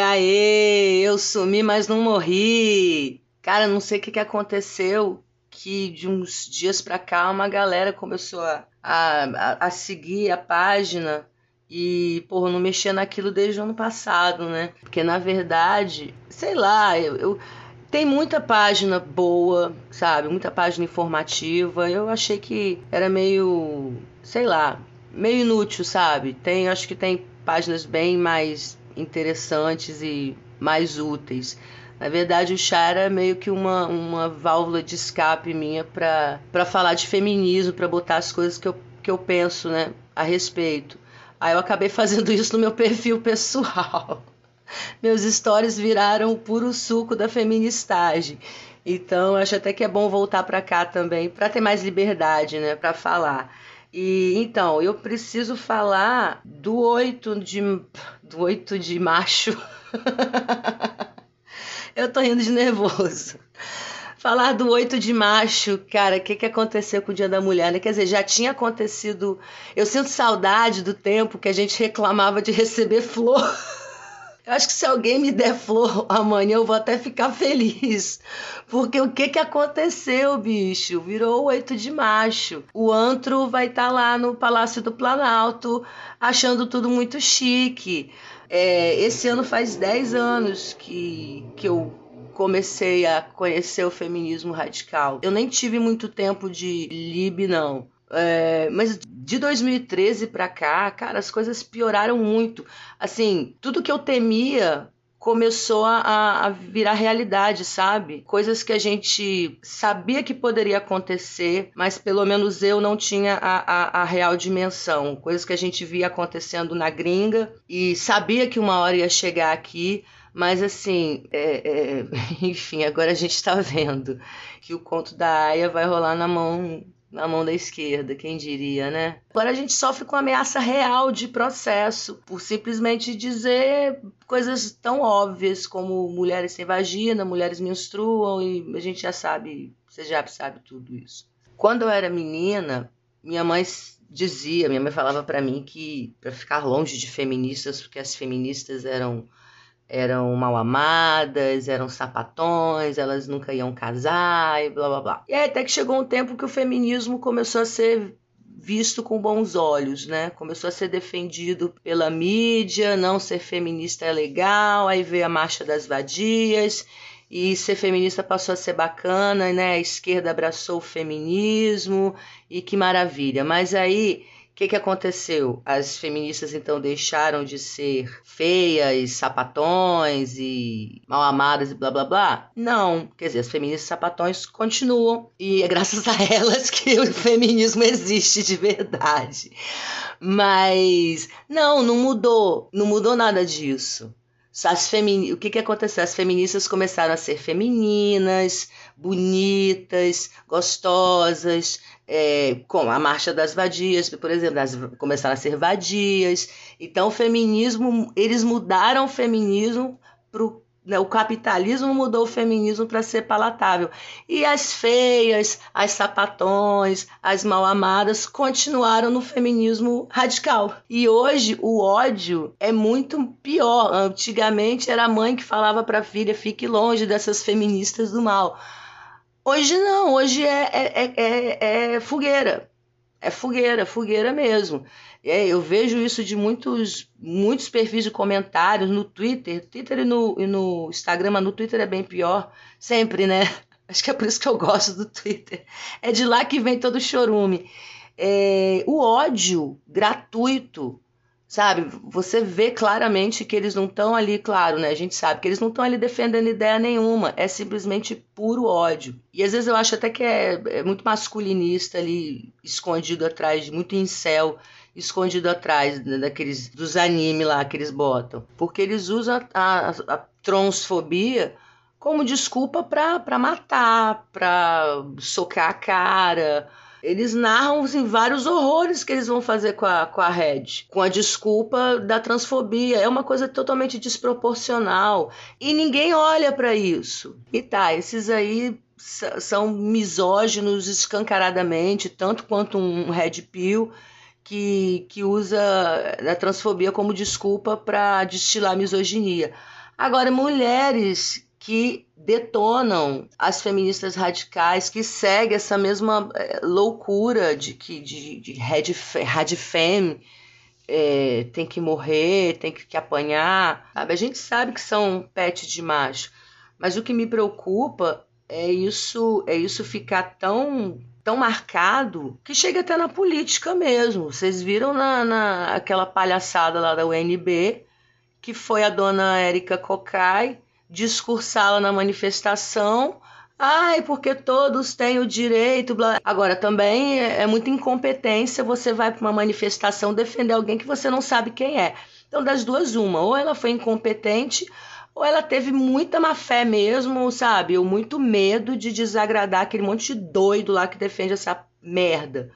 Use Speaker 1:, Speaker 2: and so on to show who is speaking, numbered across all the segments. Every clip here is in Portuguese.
Speaker 1: aê, eu sumi, mas não morri. Cara, não sei o que, que aconteceu, que de uns dias pra cá uma galera começou a, a, a seguir a página e, porra, não mexia naquilo desde o ano passado, né? Porque, na verdade, sei lá, eu, eu tem muita página boa, sabe? Muita página informativa. Eu achei que era meio, sei lá, meio inútil, sabe? Tem, acho que tem páginas bem mais interessantes e mais úteis. Na verdade, o chá era meio que uma, uma válvula de escape minha para falar de feminismo, para botar as coisas que eu, que eu penso né, a respeito. Aí eu acabei fazendo isso no meu perfil pessoal. Meus stories viraram o puro suco da feministagem. Então, acho até que é bom voltar para cá também, para ter mais liberdade, né, para falar. E então, eu preciso falar do 8 de do 8 de macho. eu tô rindo de nervoso. Falar do 8 de macho, cara, o que, que aconteceu com o Dia da Mulher, né? Quer dizer, já tinha acontecido. Eu sinto saudade do tempo que a gente reclamava de receber flor. Eu acho que se alguém me der flor amanhã, eu vou até ficar feliz. Porque o que que aconteceu, bicho? Virou oito de macho. O antro vai estar tá lá no Palácio do Planalto, achando tudo muito chique. É, esse ano faz 10 anos que, que eu comecei a conhecer o feminismo radical. Eu nem tive muito tempo de lib, não. É, mas de 2013 para cá, cara, as coisas pioraram muito. Assim, tudo que eu temia começou a, a, virar realidade, sabe? Coisas que a gente sabia que poderia acontecer, mas pelo menos eu não tinha a, a, a, real dimensão. Coisas que a gente via acontecendo na gringa e sabia que uma hora ia chegar aqui. Mas assim, é, é, enfim, agora a gente está vendo que o conto da Aya vai rolar na mão na mão da esquerda, quem diria, né? Agora a gente sofre com ameaça real de processo por simplesmente dizer coisas tão óbvias como mulheres sem vagina, mulheres menstruam e a gente já sabe, você já sabe tudo isso. Quando eu era menina, minha mãe dizia, minha mãe falava para mim que para ficar longe de feministas, porque as feministas eram eram mal amadas, eram sapatões, elas nunca iam casar e blá blá blá. E aí até que chegou um tempo que o feminismo começou a ser visto com bons olhos, né? Começou a ser defendido pela mídia, não ser feminista é legal, aí veio a marcha das vadias e ser feminista passou a ser bacana, né? A esquerda abraçou o feminismo e que maravilha. Mas aí que, que aconteceu? As feministas então deixaram de ser feias, sapatões e mal amadas e blá blá blá? Não. Quer dizer, as feministas sapatões continuam e é graças a elas que o feminismo existe de verdade. Mas não, não mudou. Não mudou nada disso. As femini... O que, que aconteceu? As feministas começaram a ser femininas, bonitas, gostosas, é, como a Marcha das Vadias, por exemplo, começaram a ser vadias. Então, o feminismo, eles mudaram o feminismo para né, o capitalismo mudou o feminismo para ser palatável. E as feias, as sapatões, as mal amadas continuaram no feminismo radical. E hoje o ódio é muito pior. Antigamente era a mãe que falava para a filha: fique longe dessas feministas do mal. Hoje não, hoje é, é, é, é fogueira. É fogueira, fogueira mesmo. É, eu vejo isso de muitos, muitos perfis de comentários no Twitter, Twitter e no, e no Instagram, mas no Twitter é bem pior, sempre, né? Acho que é por isso que eu gosto do Twitter. É de lá que vem todo o chorume. É, o ódio gratuito sabe? Você vê claramente que eles não estão ali, claro, né? A gente sabe que eles não estão ali defendendo ideia nenhuma, é simplesmente puro ódio. E às vezes eu acho até que é, é muito masculinista ali, escondido atrás, muito incel, escondido atrás né, daqueles dos anime lá que eles botam, porque eles usam a, a, a transfobia como desculpa para matar, para socar a cara, eles narram assim, vários horrores que eles vão fazer com a, com a Red, com a desculpa da transfobia. É uma coisa totalmente desproporcional e ninguém olha para isso. E tá, esses aí são misóginos escancaradamente, tanto quanto um Red Pill. Que, que usa a transfobia como desculpa para destilar misoginia. Agora, mulheres que detonam as feministas radicais, que seguem essa mesma é, loucura de que de, de red, femme, é, tem que morrer, tem que, que apanhar. Sabe? A gente sabe que são pet de macho, mas o que me preocupa é isso, é isso ficar tão tão marcado que chega até na política mesmo. Vocês viram na, na aquela palhaçada lá da UNB, que foi a dona Érica Cocai discursá-la na manifestação. Ai, porque todos têm o direito. Blá. Agora, também é, é muita incompetência você vai para uma manifestação defender alguém que você não sabe quem é. Então, das duas, uma. Ou ela foi incompetente, ou ela teve muita má fé mesmo, sabe? Ou muito medo de desagradar aquele monte de doido lá que defende essa merda.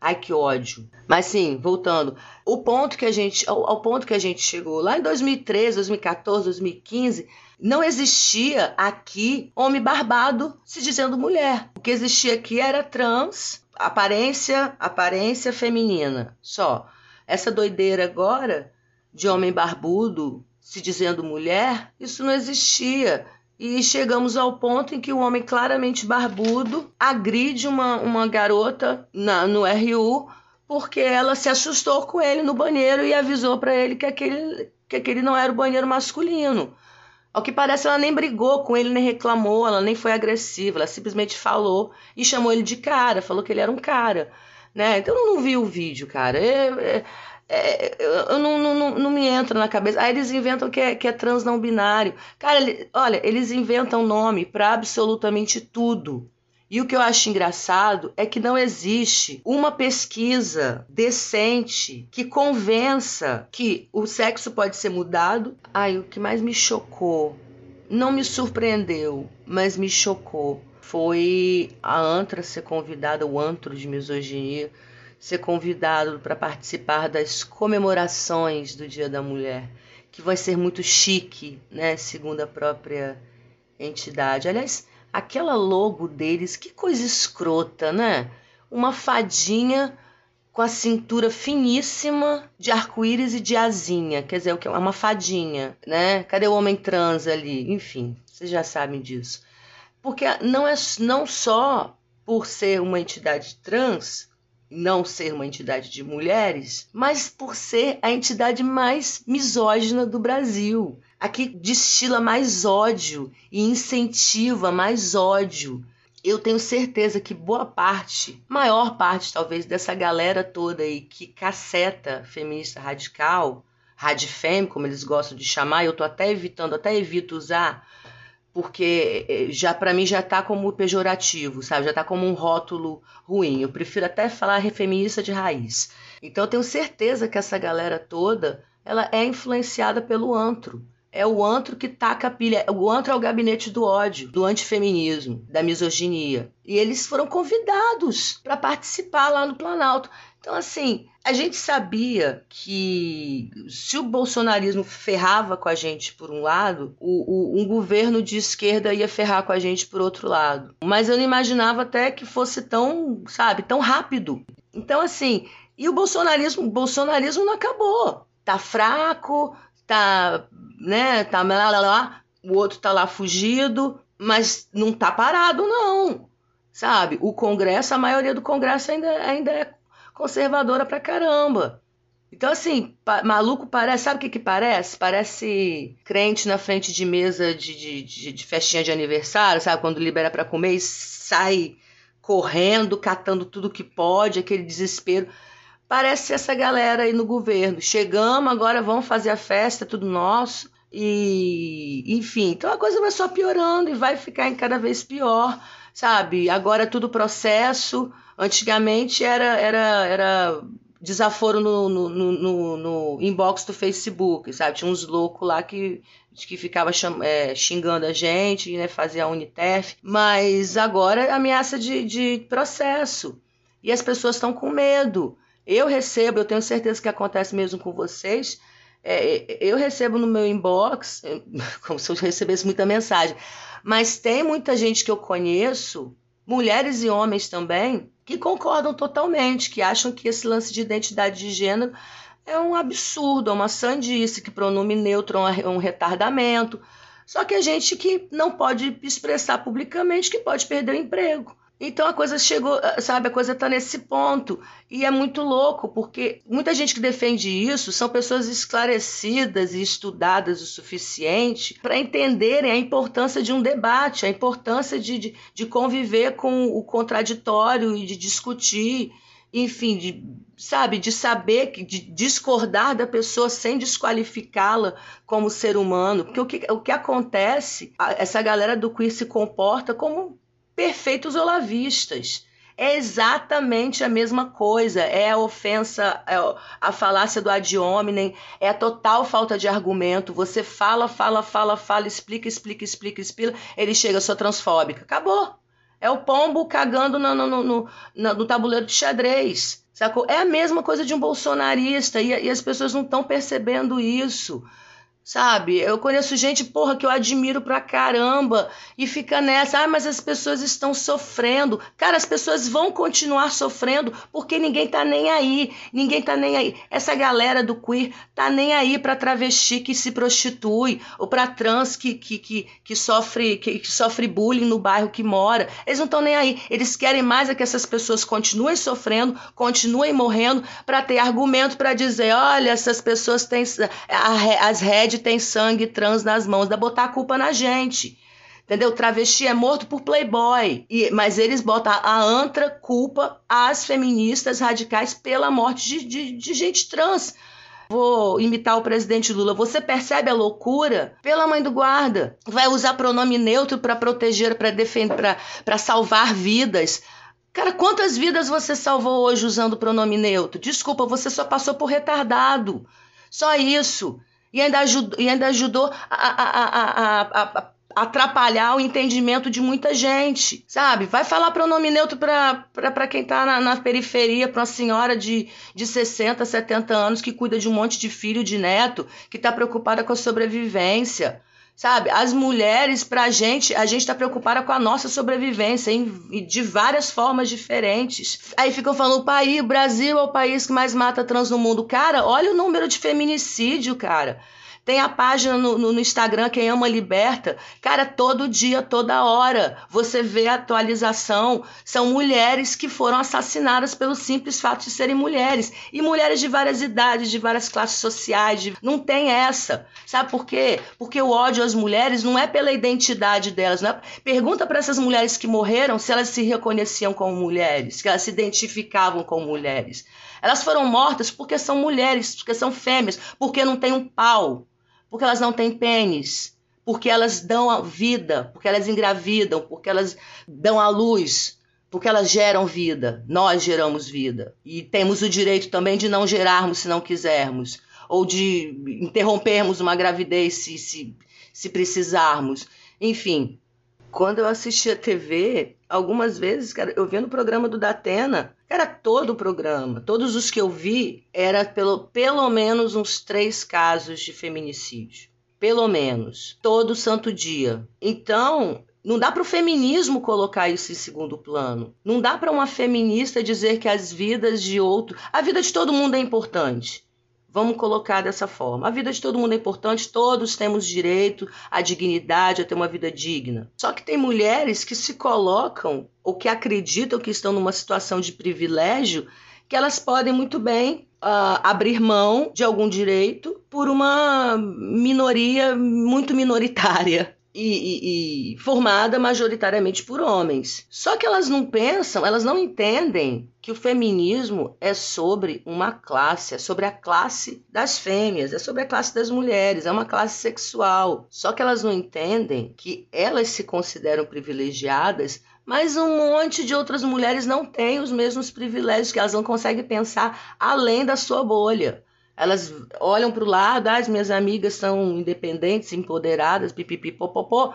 Speaker 1: Ai, que ódio. Mas sim, voltando. O ponto que a gente, ao, ao ponto que a gente chegou lá em 2013, 2014, 2015, não existia aqui homem barbado se dizendo mulher. O que existia aqui era trans, aparência, aparência feminina, só. Essa doideira agora de homem barbudo se dizendo mulher, isso não existia. E chegamos ao ponto em que o homem claramente barbudo agride uma, uma garota na, no RU porque ela se assustou com ele no banheiro e avisou para ele que aquele, que aquele não era o banheiro masculino. Ao que parece, ela nem brigou com ele, nem reclamou, ela nem foi agressiva, ela simplesmente falou e chamou ele de cara, falou que ele era um cara. Né? Então eu não vi o vídeo, cara. É, é, é, eu não, não, não, me entra na cabeça. Aí eles inventam que é, que é trans não binário. Cara, ele, olha, eles inventam nome para absolutamente tudo. E o que eu acho engraçado é que não existe uma pesquisa decente que convença que o sexo pode ser mudado. Ai, o que mais me chocou, não me surpreendeu, mas me chocou, foi a Antra ser convidada, o antro de misoginia, ser convidado para participar das comemorações do Dia da Mulher, que vai ser muito chique, né, segundo a própria entidade. Aliás, aquela logo deles, que coisa escrota, né? Uma fadinha com a cintura finíssima de arco-íris e de asinha, quer dizer, é uma fadinha, né? Cadê o homem trans ali? Enfim, vocês já sabem disso. Porque não é não só por ser uma entidade trans, não ser uma entidade de mulheres, mas por ser a entidade mais misógina do Brasil. A que destila mais ódio e incentiva mais ódio. Eu tenho certeza que boa parte, maior parte talvez, dessa galera toda aí que caceta feminista radical, radifem, como eles gostam de chamar, eu tô até evitando, até evito usar, porque eh, já para mim já tá como pejorativo, sabe? Já tá como um rótulo ruim. Eu prefiro até falar feminista de raiz. Então eu tenho certeza que essa galera toda, ela é influenciada pelo antro. É o antro que taca a pilha. O antro é o gabinete do ódio, do antifeminismo, da misoginia. E eles foram convidados para participar lá no Planalto. Então, assim, a gente sabia que se o bolsonarismo ferrava com a gente por um lado, o, o, um governo de esquerda ia ferrar com a gente por outro lado. Mas eu não imaginava até que fosse tão, sabe, tão rápido. Então, assim, e o bolsonarismo, o bolsonarismo não acabou. Tá fraco, tá, né, tá lá, lá, lá, o outro tá lá fugido, mas não tá parado, não. Sabe? O Congresso, a maioria do Congresso ainda, ainda é conservadora pra caramba. Então, assim, maluco parece. Sabe o que, que parece? Parece crente na frente de mesa de, de, de, de festinha de aniversário, sabe? Quando libera para comer e sai correndo, catando tudo que pode, aquele desespero. Parece essa galera aí no governo. Chegamos, agora vamos fazer a festa, tudo nosso. E, enfim, então a coisa vai só piorando e vai ficar cada vez pior, sabe? Agora é tudo processo Antigamente era, era, era desaforo no, no, no, no, inbox do Facebook, sabe? Tinha uns loucos lá que, que ficava é, xingando a gente, né? Fazia a Unitef. Mas agora é ameaça de, de processo. E as pessoas estão com medo. Eu recebo, eu tenho certeza que acontece mesmo com vocês. É, eu recebo no meu inbox, como se eu recebesse muita mensagem. Mas tem muita gente que eu conheço, mulheres e homens também, que concordam totalmente, que acham que esse lance de identidade de gênero é um absurdo, é uma sandice, que pronome neutro é um retardamento. Só que a gente que não pode expressar publicamente que pode perder o emprego. Então a coisa chegou, sabe, a coisa está nesse ponto. E é muito louco, porque muita gente que defende isso são pessoas esclarecidas e estudadas o suficiente para entenderem a importância de um debate, a importância de, de, de conviver com o contraditório e de discutir enfim, de, sabe, de saber, de discordar da pessoa sem desqualificá-la como ser humano. Porque o que, o que acontece, essa galera do queer se comporta como perfeitos olavistas. É exatamente a mesma coisa. É a ofensa, é a falácia do ad hominem, é a total falta de argumento. Você fala, fala, fala, fala, explica, explica, explica, explica. Ele chega, sou transfóbica. Acabou. É o pombo cagando no, no, no, no, tabuleiro de xadrez. Sacou? É a mesma coisa de um bolsonarista e, e as pessoas não estão percebendo isso. Sabe? Eu conheço gente, porra, que eu admiro pra caramba e fica nessa, ah, mas as pessoas estão sofrendo. Cara, as pessoas vão continuar sofrendo porque ninguém tá nem aí. Ninguém tá nem aí. Essa galera do queer tá nem aí pra travesti que se prostitui ou pra trans que, que, que, que sofre, que, que sofre bullying no bairro que mora. Eles não estão nem aí. Eles querem mais é que essas pessoas continuem sofrendo, continuem morrendo para ter argumento para dizer, olha, essas pessoas têm as redes tem sangue trans nas mãos, da botar a culpa na gente. Entendeu? Travesti é morto por playboy. E, mas eles botam a antra culpa às feministas radicais pela morte de, de, de gente trans. Vou imitar o presidente Lula. Você percebe a loucura? Pela mãe do guarda. Vai usar pronome neutro para proteger, para defender, para salvar vidas. Cara, quantas vidas você salvou hoje usando pronome neutro? Desculpa, você só passou por retardado. Só isso. E ainda ajudou, e ainda ajudou a, a, a, a atrapalhar o entendimento de muita gente, sabe? Vai falar pronome neutro para quem está na, na, periferia, para uma senhora de, de 60, 70 anos que cuida de um monte de filho, de neto, que está preocupada com a sobrevivência. Sabe, as mulheres, pra gente, a gente tá preocupada com a nossa sobrevivência em, de várias formas diferentes. Aí ficam falando, o país, o Brasil é o país que mais mata trans no mundo. Cara, olha o número de feminicídio, cara. Tem a página no, no, no, Instagram, Quem Ama Liberta. Cara, todo dia, toda hora, você vê a atualização. São mulheres que foram assassinadas pelo simples fato de serem mulheres. E mulheres de várias idades, de várias classes sociais. De... Não tem essa. Sabe por quê? Porque o ódio às mulheres não é pela identidade delas. É... Pergunta para essas mulheres que morreram se elas se reconheciam como mulheres, que elas se identificavam como mulheres. Elas foram mortas porque são mulheres, porque são fêmeas, porque não tem um pau porque elas não têm pênis, porque elas dão a vida, porque elas engravidam, porque elas dão a luz, porque elas geram vida. Nós geramos vida. E temos o direito também de não gerarmos se não quisermos, ou de interrompermos uma gravidez se, se, se precisarmos. Enfim, quando eu assistia TV, algumas vezes, cara, eu via no programa do Datena, era todo o programa, todos os que eu vi, era pelo, pelo menos uns três casos de feminicídio. Pelo menos. Todo santo dia. Então, não dá para o feminismo colocar isso em segundo plano. Não dá para uma feminista dizer que as vidas de outro. A vida de todo mundo é importante. Vamos colocar dessa forma. A vida de todo mundo é importante, todos temos direito à dignidade, a ter uma vida digna. Só que tem mulheres que se colocam ou que acreditam que estão numa situação de privilégio que elas podem muito bem uh, abrir mão de algum direito por uma minoria muito minoritária e, e, e, formada majoritariamente por homens. Só que elas não pensam, elas não entendem que o feminismo é sobre uma classe, é sobre a classe das fêmeas, é sobre a classe das mulheres, é uma classe sexual. Só que elas não entendem que elas se consideram privilegiadas mas um monte de outras mulheres não têm os mesmos privilégios, que elas não conseguem pensar além da sua bolha. Elas olham para o lado, ah, as minhas amigas são independentes, empoderadas, pipipi, popopó,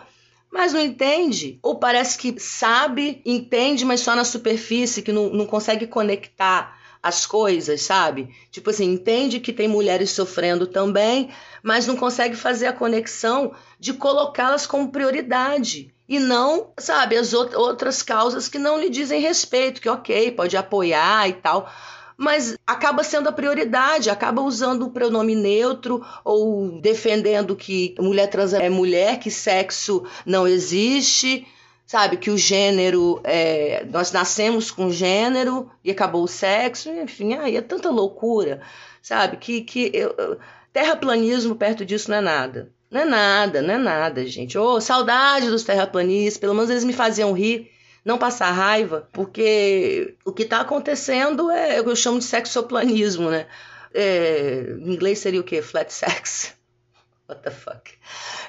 Speaker 1: mas não entende. Ou parece que sabe, entende, mas só na superfície, que não, não consegue conectar as coisas, sabe? Tipo assim, entende que tem mulheres sofrendo também, mas não consegue fazer a conexão de colocá-las como prioridade. E não, sabe, as outras causas que não lhe dizem respeito, que ok, pode apoiar e tal mas acaba sendo a prioridade, acaba usando o pronome neutro ou defendendo que mulher trans é mulher, que sexo não existe, sabe? Que o gênero, é, nós nascemos com gênero e acabou o sexo, enfim, aí é tanta loucura, sabe? Que, que eu, terraplanismo perto disso não é nada. Não é nada, não é nada, gente. Ô, oh, saudade dos terraplanistas, pelo menos eles me faziam rir não passar raiva, porque o que está acontecendo é o que eu chamo de sexoplanismo, né? É, em inglês seria o quê? Flat sex. What the fuck?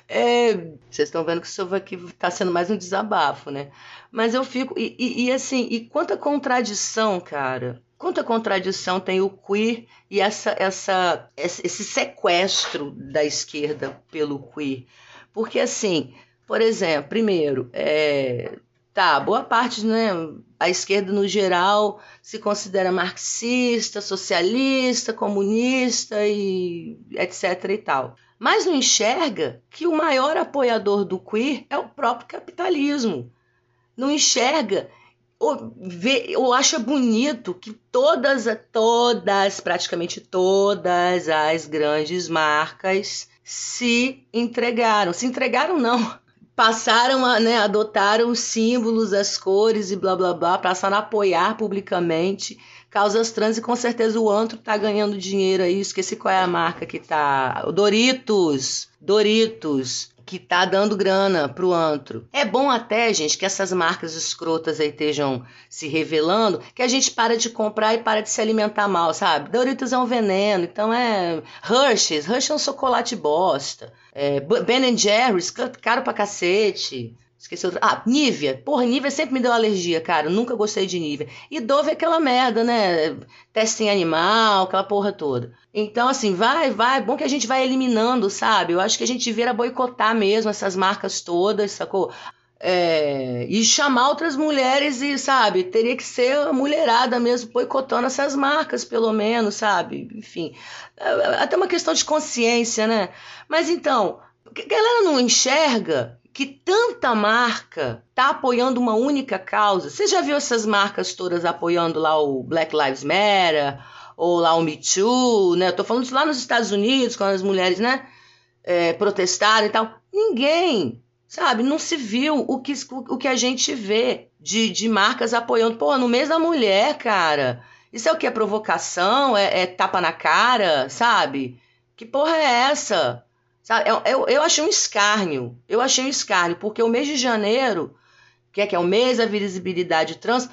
Speaker 1: É, vocês estão vendo que isso aqui está sendo mais um desabafo, né? Mas eu fico. E, e, e, assim, e quanta contradição, cara. Quanta contradição tem o queer e essa, essa, esse sequestro da esquerda pelo queer. Porque, assim, por exemplo, primeiro, é, Tá, boa parte, né? A esquerda no geral se considera marxista, socialista, comunista e etc e tal. Mas não enxerga que o maior apoiador do queer é o próprio capitalismo. Não enxerga ou, vê, ou acha bonito que todas, todas, praticamente todas as grandes marcas se entregaram. Se entregaram, não passaram a, né, adotaram os símbolos, as cores e blá blá blá, passaram a apoiar publicamente causas trans e com certeza o antro tá ganhando dinheiro aí, esqueci qual é a marca que tá, Doritos, Doritos, que tá dando grana pro antro. É bom até, gente, que essas marcas escrotas aí estejam se revelando, que a gente para de comprar e para de se alimentar mal, sabe? Doritos é um veneno, então é Hershey's, Hershey's é um chocolate bosta. É, ben Jerry's, caro pra cacete. Esqueci outra. Ah, Nivea. Porra, Nivea sempre me deu alergia, cara. Nunca gostei de Nivea. E Dove é aquela merda, né? Teste em animal, aquela porra toda. Então, assim, vai, vai. Bom que a gente vai eliminando, sabe? Eu acho que a gente vira boicotar mesmo essas marcas todas, sacou? É, e chamar outras mulheres e, sabe, teria que ser a mulherada mesmo boicotando essas marcas, pelo menos, sabe? Enfim, é, é até uma questão de consciência, né? Mas então, a galera não enxerga que tanta marca tá apoiando uma única causa. Você já viu essas marcas todas apoiando lá o Black Lives Matter ou lá o Me Too, né? Eu tô falando isso lá nos Estados Unidos, quando as mulheres, né, é, protestaram e tal. Ninguém, sabe, não se viu o que, o, que a gente vê de, de marcas apoiando. Pô, no mês da mulher, cara. Isso é o que? É provocação? É, é tapa na cara, sabe? Que porra é essa? Sabe? Eu, eu, eu achei um escárnio. Eu achei um escárnio, porque o mês de janeiro, que é, que é o mês da visibilidade trans,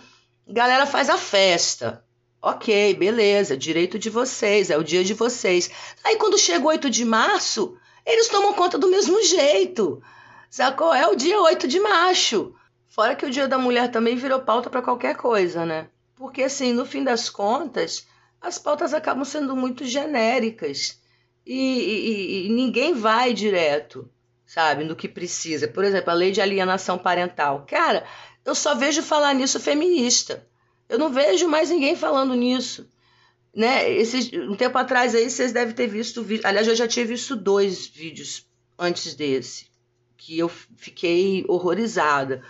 Speaker 1: galera faz a festa. Ok, beleza, direito de vocês, é o dia de vocês. Aí quando chega o 8 de março, eles tomam conta do mesmo jeito. Sacou? É o dia 8 de março. Fora que o dia da mulher também virou pauta para qualquer coisa, né? Porque assim, no fim das contas, as pautas acabam sendo muito genéricas e, e, e ninguém vai direto, sabe, no que precisa. Por exemplo, a lei de alienação parental. Cara, eu só vejo falar nisso feminista. Eu não vejo mais ninguém falando nisso. Né? Esse, um tempo atrás aí vocês devem ter visto. Aliás, eu já tinha visto dois vídeos antes desse, que eu fiquei horrorizada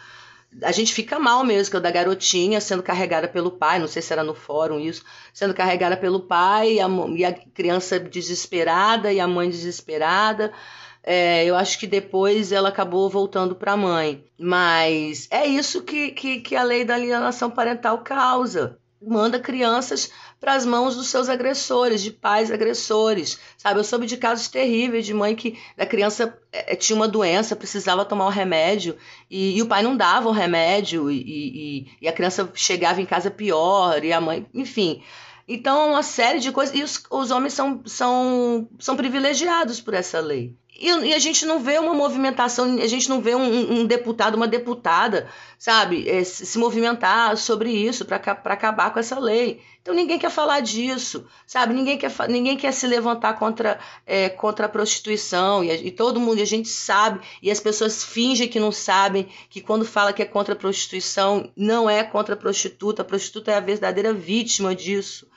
Speaker 1: a gente fica mal mesmo, que é da garotinha sendo carregada pelo pai, não sei se era no fórum isso, sendo carregada pelo pai e a, e a criança desesperada e a mãe desesperada. É, eu acho que depois ela acabou voltando para a mãe. Mas é isso que, que, que a lei da alienação parental causa manda crianças para as mãos dos seus agressores, de pais agressores, sabe? Eu soube de casos terríveis de mãe que a criança é, tinha uma doença, precisava tomar um remédio e, e, o pai não dava o remédio e, e, e, a criança chegava em casa pior e a mãe, enfim. Então, uma série de coisas. E os, os homens são, são, são privilegiados por essa lei. E, e, a gente não vê uma movimentação, a gente não vê um, um deputado, uma deputada, sabe, é, se movimentar sobre isso para acabar com essa lei. Então ninguém quer falar disso, sabe? Ninguém quer, ninguém quer se levantar contra, é, contra a prostituição. E, e todo mundo, a gente sabe, e as pessoas fingem que não sabem, que quando fala que é contra a prostituição, não é contra a prostituta, a prostituta é a verdadeira vítima disso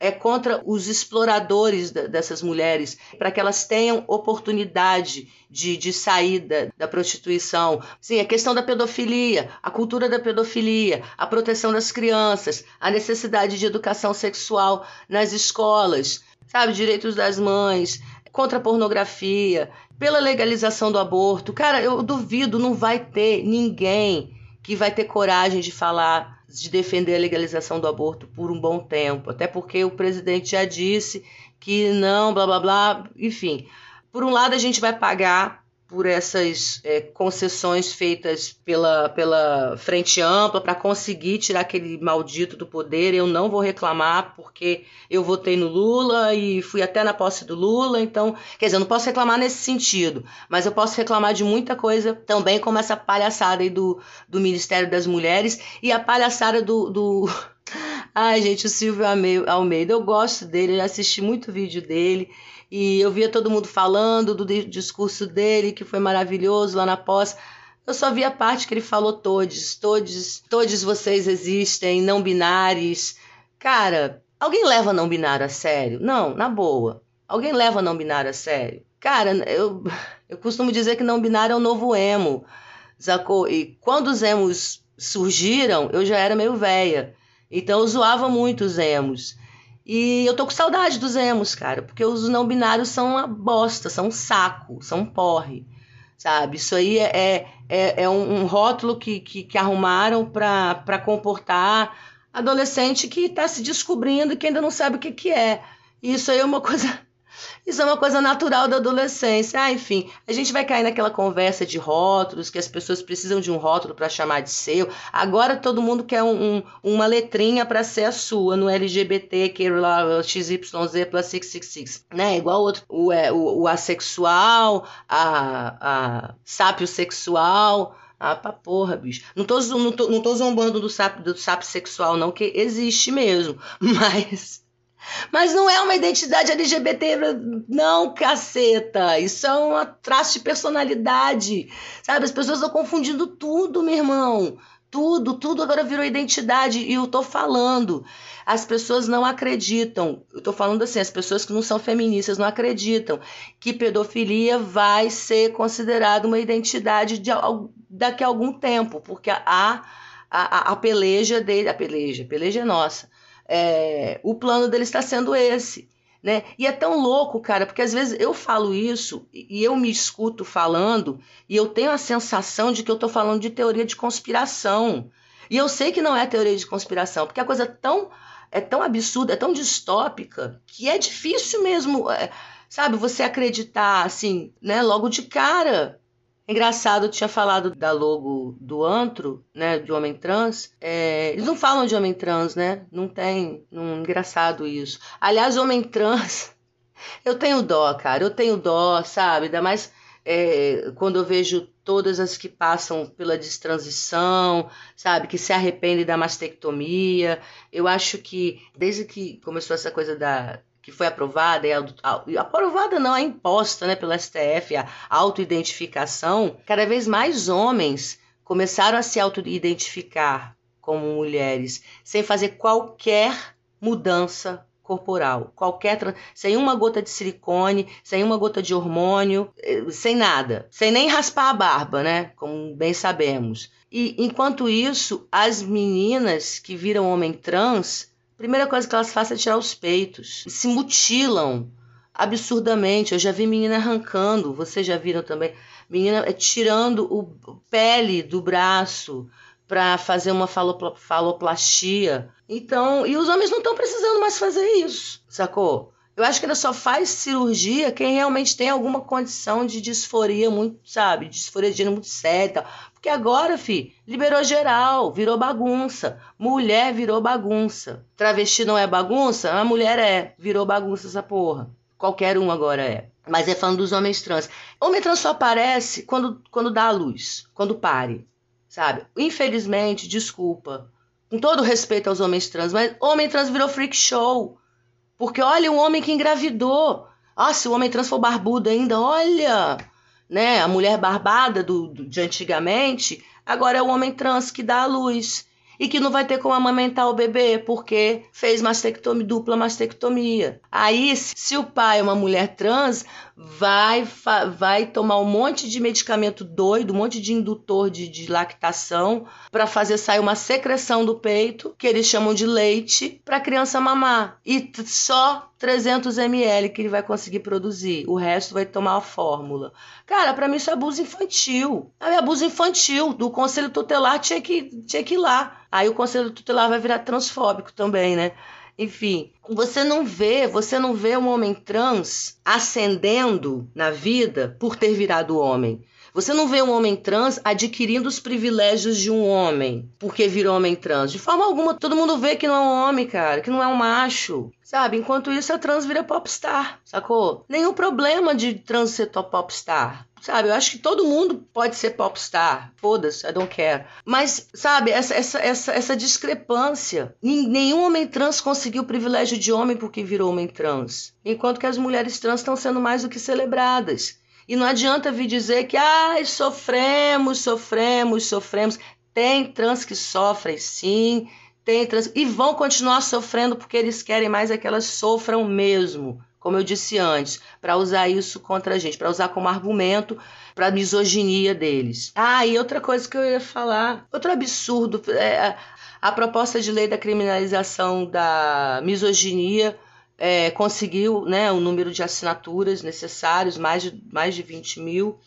Speaker 1: é contra os exploradores dessas mulheres, para que elas tenham oportunidade de, de saída da prostituição. Sim, a questão da pedofilia, a cultura da pedofilia, a proteção das crianças, a necessidade de educação sexual nas escolas, sabe, direitos das mães, contra a pornografia, pela legalização do aborto. Cara, eu duvido, não vai ter ninguém que vai ter coragem de falar, de defender a legalização do aborto por um bom tempo. Até porque o presidente já disse que não, blá blá blá, enfim. Por um lado, a gente vai pagar por essas é, concessões feitas pela, pela frente ampla para conseguir tirar aquele maldito do poder. Eu não vou reclamar porque eu votei no Lula e fui até na posse do Lula, então, quer dizer, eu não posso reclamar nesse sentido, mas eu posso reclamar de muita coisa também, como essa palhaçada aí do, do Ministério das Mulheres e a palhaçada do, do... Ai, gente, o Silvio Almeida, eu gosto dele, eu assisti muito vídeo dele e eu via todo mundo falando do discurso dele, que foi maravilhoso lá na pós. Eu só vi a parte que ele falou todos, todos, todos vocês existem, não binários. Cara, alguém leva não binário a sério? Não, na boa. Alguém leva não binário a sério? Cara, eu, eu costumo dizer que não binário é o novo emo, sacou? E quando os emos surgiram, eu já era meio velha. Então eu zoava muito os emos. E eu tô com saudade dos emos, cara, porque os não binários são uma bosta, são um saco, são um porre, sabe? Isso aí é, é, é, é um, rótulo que, que, que arrumaram para comportar adolescente que está se descobrindo e que ainda não sabe o que, que é. Isso aí é uma coisa isso é uma coisa natural da adolescência. Ah, enfim, a gente vai cair naquela conversa de rótulos, que as pessoas precisam de um rótulo para chamar de seu. Agora todo mundo quer um, um, uma letrinha para ser a sua no LGBT, que lá XYZ plus 666, né? Igual outro, o, é, o, o assexual, a, a sapiosexual. Ah, pra porra, bicho. Não tô, não tô, não tô zombando do sapo, do sapo sexual, não, que existe mesmo. Mas mas não é uma identidade LGBT, não, caceta. Isso é um traço de personalidade. Sabe? As pessoas estão confundindo tudo, meu irmão. Tudo, tudo agora virou identidade. E eu tô falando. As pessoas não acreditam. Eu tô falando assim, as pessoas que não são feministas não acreditam que pedofilia vai ser considerada uma identidade de, daqui a algum tempo, porque a, a, a peleja dele, a peleja, a peleja é nossa é, o plano dele está sendo esse. Né? E é tão louco, cara, porque às vezes eu falo isso e eu me escuto falando e eu tenho a sensação de que eu estou falando de teoria de conspiração. E eu sei que não é teoria de conspiração, porque a coisa é tão, é tão absurda, é tão distópica, que é difícil mesmo, é, sabe, você acreditar assim, né, logo de cara. Engraçado, eu tinha falado da logo do antro, né, de homem trans. É, eles não falam de homem trans, né? Não tem. Não, engraçado isso. Aliás, homem trans, eu tenho dó, cara. Eu tenho dó, sabe? Ainda mais é, quando eu vejo todas as que passam pela destransição, sabe? Que se arrependem da mastectomia. Eu acho que desde que começou essa coisa da que foi aprovada, e aprovada não, é imposta né, pelo STF, a autoidentificação, cada vez mais homens começaram a se autoidentificar como mulheres, sem fazer qualquer mudança corporal, qualquer sem uma gota de silicone, sem uma gota de hormônio, eh, sem nada, sem nem raspar a barba, né? Como bem sabemos. E enquanto isso, as meninas que viram homem trans primeira coisa que elas fazem é tirar os peitos. Se mutilam absurdamente. Eu já vi menina arrancando, vocês já viram também. Menina é, tirando o pele do braço para fazer uma faloplastia. Então, e os homens não estão precisando mais fazer isso, sacou? Eu acho que ainda só faz cirurgia quem realmente tem alguma condição de disforia muito, sabe? Disforia de gênero muito séria porque agora, fi, liberou geral, virou bagunça. Mulher virou bagunça. Travesti não é bagunça? A mulher é. Virou bagunça essa porra. Qualquer um agora é. Mas é falando dos homens trans. Homem trans só aparece quando, quando dá a luz, quando pare, sabe? Infelizmente, desculpa, com todo respeito aos homens trans, mas homem trans virou freak show. Porque olha o homem que engravidou. Ah, se o homem trans for barbudo ainda, olha, né? A mulher barbada do, do, de antigamente, agora é o homem trans que dá a luz. e que não vai ter como amamentar o bebê porque fez mastectomia, dupla mastectomia. Aí, se o pai é uma mulher trans, vai, vai tomar um monte de medicamento doido, um monte de indutor de, de lactação para fazer sair uma secreção do peito, que eles chamam de leite, para a criança mamar. E só 300 ml que ele vai conseguir produzir. O resto vai tomar a fórmula. Cara, para mim isso é abuso infantil. É abuso infantil. Do conselho tutelar tinha que, tinha que ir lá. Aí o conselho tutelar vai virar transfóbico também, né? Enfim, você não vê, você não vê um homem trans ascendendo na vida por ter virado homem. Você não vê um homem trans adquirindo os privilégios de um homem porque virou homem trans. De forma alguma, todo mundo vê que não é um homem, cara, que não é um macho. Sabe? Enquanto isso, a trans vira popstar, sacou? Nenhum problema de trans ser popstar. Sabe, eu acho que todo mundo pode ser popstar. Foda-se, I don't care. Mas, sabe, essa, essa, essa, essa discrepância. Nenhum homem trans conseguiu o privilégio de homem porque virou homem trans. Enquanto que as mulheres trans estão sendo mais do que celebradas. E não adianta vir dizer que ai, sofremos, sofremos, sofremos. Tem trans que sofrem, sim. Tem trans e vão continuar sofrendo porque eles querem mais é que elas sofram mesmo, como eu disse antes, para usar isso contra a gente, para usar como argumento para a misoginia deles. Ah, e outra coisa que eu ia falar, outro absurdo, é, a proposta de lei da criminalização da misoginia é, conseguiu né, o número de assinaturas necessários, mais de, mais de 20 mil.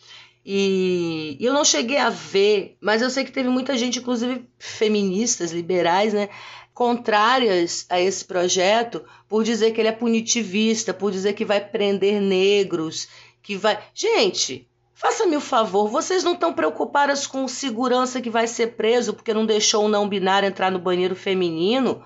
Speaker 1: E eu não cheguei a ver, mas eu sei que teve muita gente, inclusive feministas, liberais, né, contrárias a esse projeto, por dizer que ele é punitivista, por dizer que vai prender negros, que vai. Gente, faça-me o favor, vocês não estão preocupadas com segurança que vai ser preso porque não deixou o não binário entrar no banheiro feminino?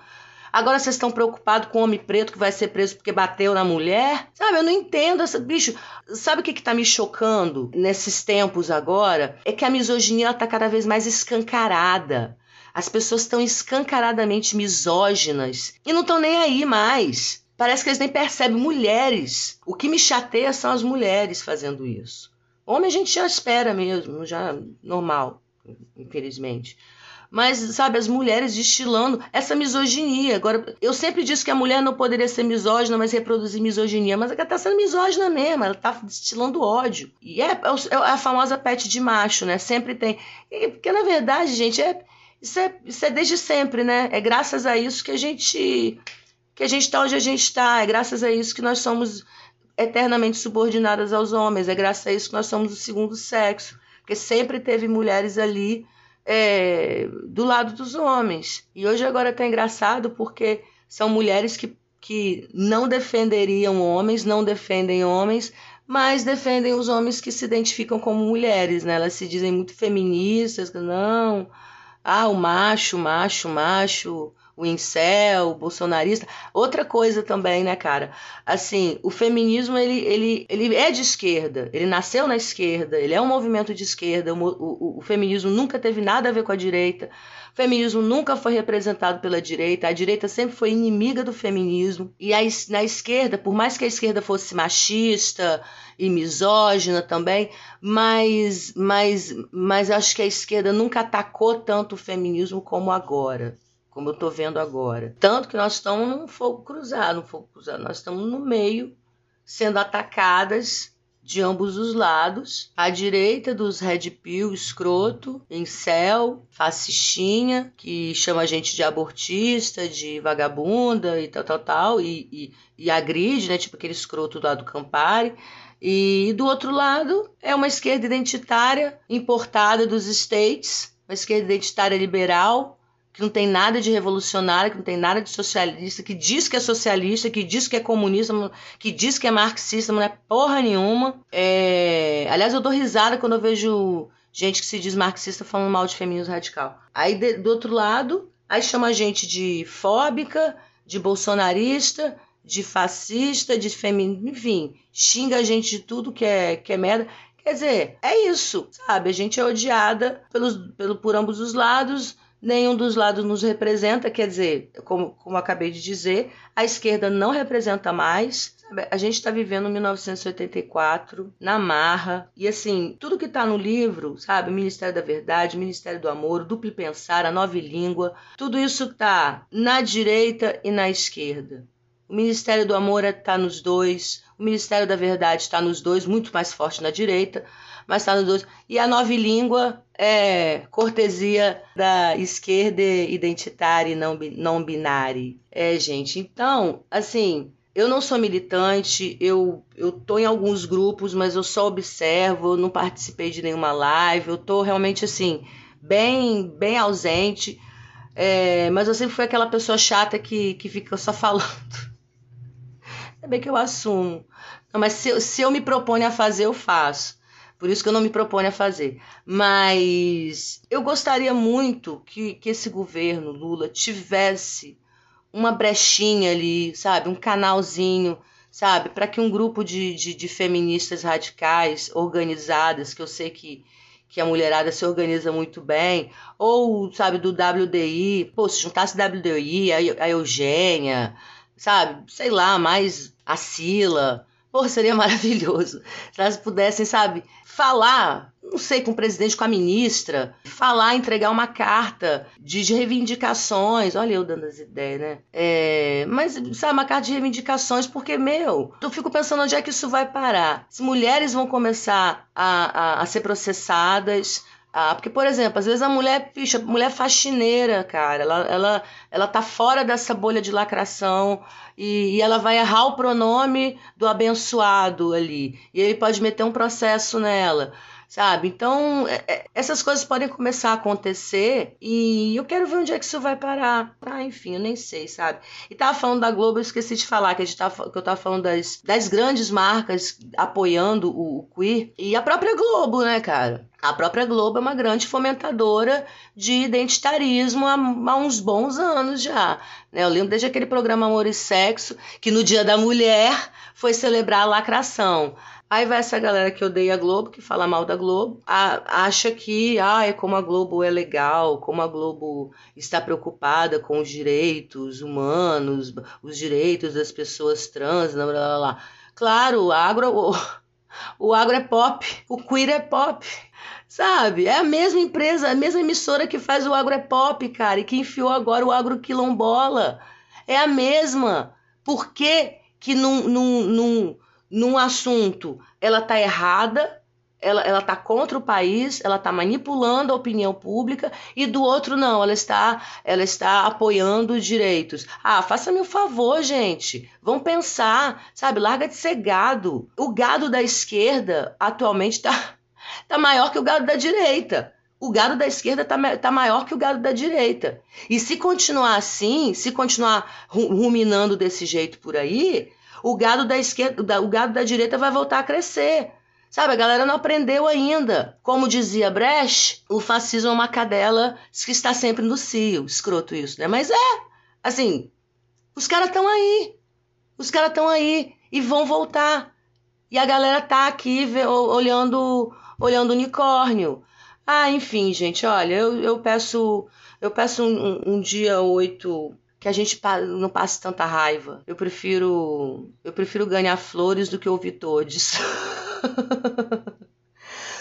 Speaker 1: Agora vocês estão preocupados com o homem preto que vai ser preso porque bateu na mulher? Sabe, eu não entendo essa. Bicho, sabe o que, está me chocando nesses tempos agora? É que a misoginia está cada vez mais escancarada. As pessoas estão escancaradamente misóginas e não estão nem aí mais. Parece que eles nem percebem mulheres. O que me chateia são as mulheres fazendo isso. Homem a gente já espera mesmo, já normal, infelizmente mas, sabe, as mulheres destilando essa misoginia. Agora, eu sempre disse que a mulher não poderia ser misógina, mas reproduzir misoginia, mas ela está sendo misógina mesmo, ela está destilando ódio. E é, é, a famosa pet de macho, né? Sempre tem. Porque, na verdade, gente, é, isso, é, isso é desde sempre, né? É graças a isso que a gente que a gente está onde a gente está, é graças a isso que nós somos eternamente subordinadas aos homens, é graças a isso que nós somos o segundo sexo, porque sempre teve mulheres ali é, do lado dos homens. E hoje agora está engraçado porque são mulheres que, que não defenderiam homens, não defendem homens, mas defendem os homens que se identificam como mulheres, né? Elas se dizem muito feministas, não, ah, o macho, macho, macho, o incel, o bolsonarista. Outra coisa também, né, cara? Assim, o feminismo, ele, ele, ele é de esquerda, ele nasceu na esquerda, ele é um movimento de esquerda, o, o, o feminismo nunca teve nada a ver com a direita, feminismo nunca foi representado pela direita, a direita sempre foi inimiga do feminismo, e a, na esquerda, por mais que a esquerda fosse machista e misógina também, mas, mas, mas acho que a esquerda nunca atacou tanto o feminismo como agora como eu estou vendo agora. Tanto que nós estamos num fogo cruzado, num fogo cruzado, nós estamos no meio, sendo atacadas de ambos os lados. À direita dos Red Pill, escroto, incel, fascistinha, que chama a gente de abortista, de vagabunda e tal, tal, tal, e, e, e agride, né? Tipo aquele escroto lá do Campari. E do outro lado é uma esquerda identitária importada dos States, uma esquerda identitária liberal, que não tem nada de revolucionário, que não tem nada de socialista, que diz que é socialista, que diz que é comunista, que diz que é marxista, não é porra nenhuma. É... Aliás, eu dou risada quando eu vejo gente que se diz marxista falando mal de feminismo radical. Aí, de, do outro lado, aí chama a gente de fóbica, de bolsonarista, de fascista, de feminista, enfim, xinga a gente de tudo que é, que é merda. Quer dizer, é isso, sabe? A gente é odiada pelos, pelo, por ambos os lados nenhum dos lados nos representa, quer dizer, como, como acabei de dizer, a esquerda não representa mais, A gente está vivendo 1984 na marra. E assim tudo que está no livro, sabe, Ministério da Verdade, Ministério do Amor, Duplo Pensar, a Nova Língua, tudo isso tá na direita e na esquerda. O Ministério do Amor está nos dois, o Ministério da Verdade está nos dois, muito mais forte na direita, nos dois. E a nova língua é cortesia da esquerda identitária e não, não binária. É, gente, então, assim, eu não sou militante, eu, eu tô em alguns grupos, mas eu só observo, eu não participei de nenhuma live, eu tô realmente, assim, bem, bem ausente. É, mas eu sempre fui aquela pessoa chata que, que fica só falando. É bem que eu assumo. Não, mas se, se eu me proponho a fazer, eu faço. Por isso que eu não me proponho a fazer. Mas eu gostaria muito que, que esse governo Lula tivesse uma brechinha ali, sabe? Um canalzinho, sabe? Para que um grupo de, de, de, feministas radicais, organizadas, que eu sei que, que a mulherada se organiza muito bem, ou, sabe, do WDI, pô, se juntasse WDI, a, a Eugênia, sabe? Sei lá, mais a Sila. Pô, seria maravilhoso se elas pudessem, sabe, falar, não sei, com o presidente, com a ministra, falar, entregar uma carta de, reivindicações. Olha eu dando as ideias, né? É, mas, sabe, uma carta de reivindicações, porque, meu, eu fico pensando onde é que isso vai parar. Se mulheres vão começar a, a, a ser processadas, ah, porque, por exemplo, às vezes a mulher, bicha, mulher faxineira, cara, ela, ela, ela tá fora dessa bolha de lacração e, e, ela vai errar o pronome do abençoado ali. E ele pode meter um processo nela sabe? Então, é, é, essas coisas podem começar a acontecer e eu quero ver onde é que isso vai parar. Ah, enfim, eu nem sei, sabe? E tava falando da Globo, eu esqueci de falar que, a gente tava, que eu tava falando das, das grandes marcas apoiando o, o queer e a própria Globo, né, cara? A própria Globo é uma grande fomentadora de identitarismo há, há, uns bons anos já. Né? Eu lembro desde aquele programa Amor e Sexo, que no Dia da Mulher foi celebrar a lacração. Aí vai essa galera que odeia a Globo, que fala mal da Globo, a, acha que ah, é como a Globo é legal, como a Globo está preocupada com os direitos humanos, os direitos das pessoas trans, blá blá blá. Claro, o agro, o, o agro é pop, o queer é pop. Sabe? É a mesma empresa, a mesma emissora que faz o agro é pop, cara, e que enfiou agora o agro quilombola. É a mesma. Por que, que num, num, num num assunto ela está errada, ela, ela tá contra o país, ela está manipulando a opinião pública, e do outro não, ela está, ela está apoiando os direitos. Ah, faça-me um favor, gente. Vão pensar, sabe? Larga de ser gado. O gado da esquerda atualmente está tá maior que o gado da direita. O gado da esquerda está tá maior que o gado da direita. E se continuar assim, se continuar ruminando desse jeito por aí, o gado da esquerda, o gado da direita vai voltar a crescer. Sabe, a galera não aprendeu ainda. Como dizia Brecht, o fascismo é uma cadela que está sempre no cio. Escroto isso, né? Mas é, assim, os caras estão aí. Os caras estão aí e vão voltar. E a galera tá aqui olhando olhando unicórnio. Ah, enfim, gente, olha, eu, eu peço eu peço um, um dia oito que a gente não passe tanta raiva. Eu prefiro eu prefiro ganhar flores do que ouvir todos.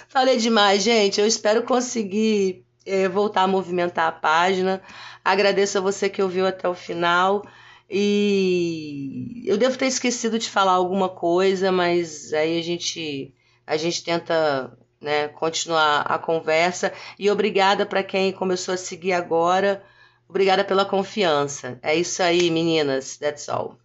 Speaker 1: Falei demais, gente. Eu espero conseguir é, voltar a movimentar a página. Agradeço a você que ouviu até o final. E eu devo ter esquecido de falar alguma coisa, mas aí a gente a gente tenta né, continuar a conversa. E obrigada para quem começou a seguir agora. Obrigada pela confiança. É isso aí, meninas. That's all.